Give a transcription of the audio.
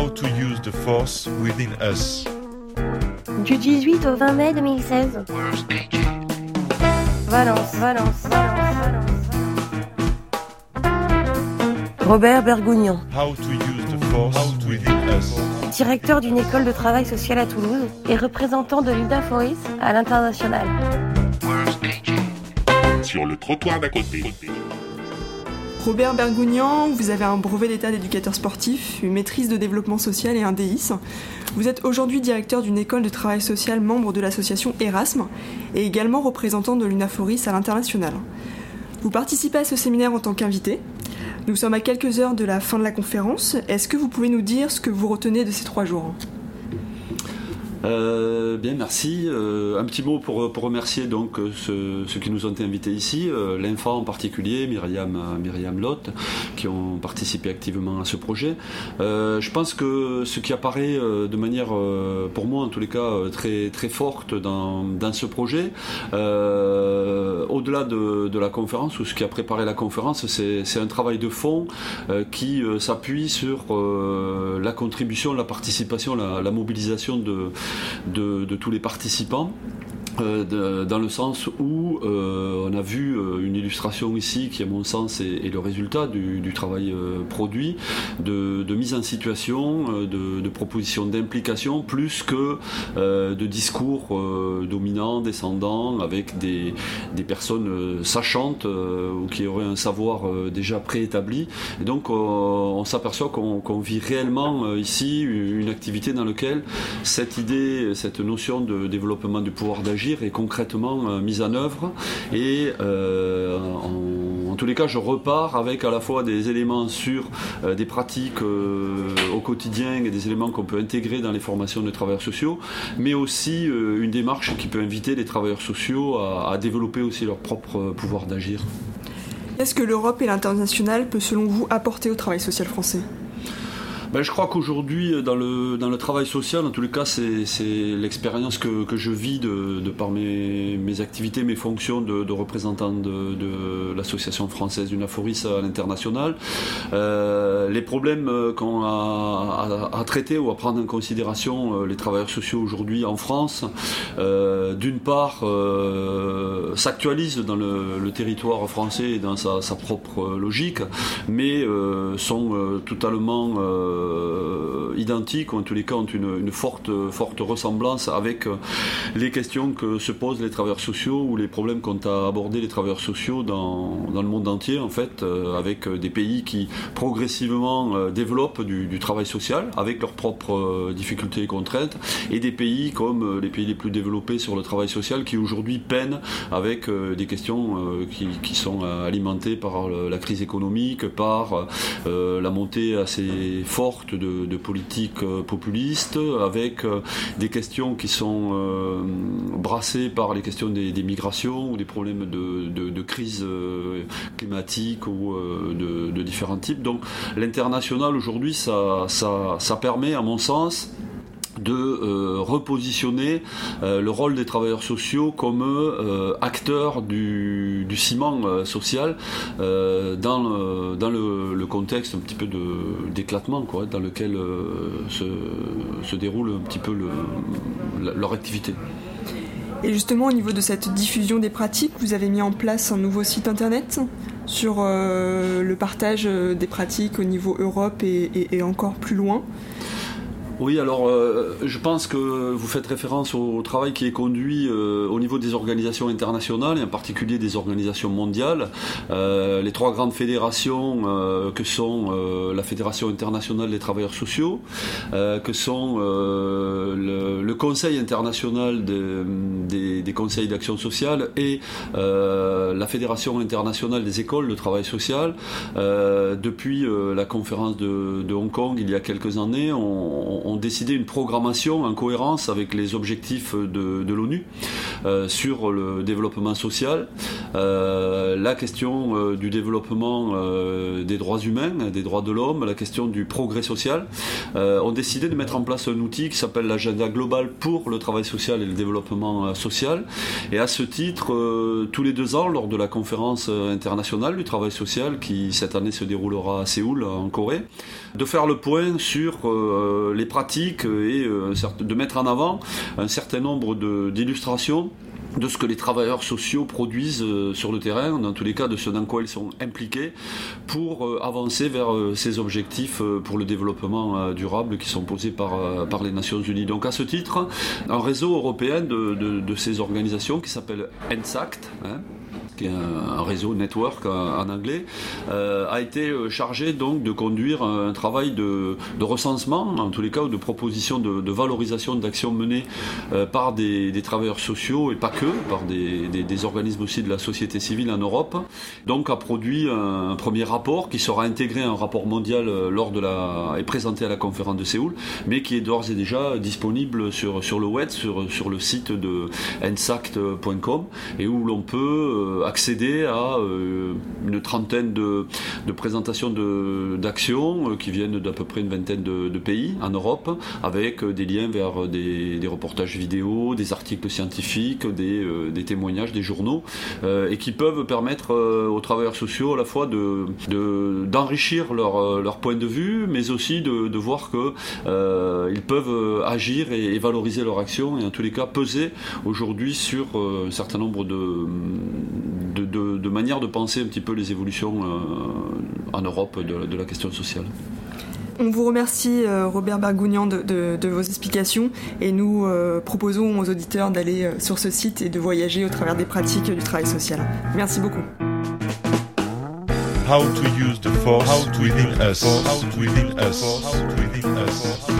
How to use the force within us. Du 18 au 20 mai 2016. Valence, Valence, Valence, Valence. Robert Bergougnan, How to use the force within us. directeur d'une école de travail social à Toulouse et représentant de l'UNAFORIS à l'international. sur le trottoir d'à côté. Robert Bergougnan, vous avez un brevet d'état d'éducateur sportif, une maîtrise de développement social et un DIS. Vous êtes aujourd'hui directeur d'une école de travail social membre de l'association Erasme et également représentant de l'UNAFORIS à l'international. Vous participez à ce séminaire en tant qu'invité. Nous sommes à quelques heures de la fin de la conférence. Est-ce que vous pouvez nous dire ce que vous retenez de ces trois jours? Euh, bien, merci. Euh, un petit mot pour, pour remercier donc euh, ceux, qui nous ont invités ici, euh, l'Infa en particulier, Myriam, euh, Myriam Lotte, qui ont participé activement à ce projet. Je pense que ce qui apparaît de manière, pour moi en tous les cas, très, très forte dans, dans ce projet, au-delà de, de la conférence ou ce qui a préparé la conférence, c'est un travail de fond qui s'appuie sur la contribution, la participation, la, la mobilisation de, de, tous les participants. Euh, dans le sens où euh, on a vu euh, une illustration ici qui à mon sens est, le résultat du, travail produit de, mise en situation de, de propositions d'implication plus que de discours dominants descendants avec des, des personnes sachantes ou qui auraient un savoir déjà préétabli. Et donc on s'aperçoit qu'on vit réellement ici une activité dans laquelle cette idée, cette notion de développement du pouvoir d'agir est concrètement euh, mise en œuvre et euh, en, tous les cas je repars avec à la fois des éléments sur euh, des pratiques au quotidien et des éléments qu'on peut intégrer dans les formations de travailleurs sociaux mais aussi une démarche qui peut inviter les travailleurs sociaux à, à développer aussi leur propre pouvoir d'agir. Est-ce que l'Europe et l'international peut selon vous apporter au travail social français? Ben, je crois qu'aujourd'hui, euh, dans le, dans le travail social, en tous les cas, c'est l'expérience que, que je vis de, de par mes, mes activités, mes fonctions de, de représentant de, de l'association française du Naforis à l'international. Euh, les problèmes euh, qu'on a à, à traiter ou à prendre en considération euh, les travailleurs sociaux aujourd'hui en France, euh, d'une part, euh, s'actualisent dans le, le territoire français et dans sa, sa propre logique, mais sont totalement identiques, ou en tous les cas ont une, forte, forte ressemblance avec euh, les questions que se posent les travailleurs sociaux ou les problèmes qu'ont à aborder les travailleurs sociaux dans, le monde entier, en fait, euh, avec euh, des pays qui progressivement euh, développent du, travail social avec leurs propres euh, difficultés et contraintes, et des pays comme euh, les pays les plus développés sur le travail social qui aujourd'hui peinent avec euh, des questions euh, qui, sont euh, alimentées par la crise économique, par euh, la montée assez forte de, politiques euh, populistes, avec euh, des questions qui sont euh, brassées par les questions des, migrations ou des problèmes de, crise climatique ou de, différents types. Donc l'international aujourd'hui, ça, ça permet, à mon sens, de euh, repositionner euh, le rôle des travailleurs sociaux comme euh, acteurs du, ciment social dans, le, contexte un petit peu d'éclatement dans lequel se, déroule un petit peu leur activité. Et justement, au niveau de cette diffusion des pratiques, vous avez mis en place un nouveau site internet sur le partage des pratiques au niveau Europe et encore plus loin. Oui, alors euh, je pense que vous faites référence au travail qui est conduit euh, au niveau des organisations internationales et en particulier des organisations mondiales. Euh, les trois grandes fédérations euh, que sont euh, la Fédération internationale des travailleurs sociaux, euh, que sont le, le Conseil international de- des, des conseils d'action sociale et la Fédération internationale des écoles de travail social. Depuis la conférence de, de Hong Kong il y a quelques années, on, ont décidé une programmation en cohérence avec les objectifs de, l'ONU sur le développement social, la question du développement des droits humains, des droits de l'homme, la question du progrès social, ont décidé de mettre en place un outil qui s'appelle l'agenda global pour le travail social et le développement social. Et à ce titre, tous les deux ans, lors de la conférence internationale du travail social qui cette année se déroulera à Séoul, en Corée, de faire le point sur euh, les pratiques et euh, de mettre en avant un certain nombre d'illustrations de ce que les travailleurs sociaux produisent euh, sur le terrain, dans tous les cas de ce dans quoi ils sont impliqués, pour avancer vers ces objectifs pour le développement durable qui sont posés par, les Nations Unies. Donc à ce titre, un réseau européen de, de, ces organisations qui s'appelle ENSACT, hein, un réseau network en anglais, euh, a été euh, chargé donc de conduire un travail de, recensement, en tous les cas, ou de proposition de, valorisation d'actions menées euh, par des, travailleurs sociaux et pas que, par des, organismes aussi de la société civile en Europe. Donc a produit un, premier rapport qui sera intégré à un rapport mondial lors de la et présenté à la conférence de Séoul, mais qui est d'ores et déjà disponible sur, sur le web, sur, le site de ensact.com et où l'on peut accéder à euh, une trentaine de, présentations d'actions euh, qui viennent d'à peu près une vingtaine de, pays en Europe, avec euh, des liens vers des, reportages vidéo, des articles scientifiques, des, témoignages, des journaux, et qui peuvent permettre aux travailleurs sociaux à la fois d'enrichir leur, leur point de vue, mais aussi de, voir qu'ils peuvent agir et, valoriser leur action, et en tous les cas peser aujourd'hui sur un certain nombre de, de, manière de penser un petit peu les évolutions euh, en Europe de, la question sociale. On vous remercie, euh, Robert Bergougnan, de, vos explications et nous euh, proposons aux auditeurs d'aller sur ce site et de voyager au travers des pratiques du travail social. Merci beaucoup. How to use the force within us. within us. within us.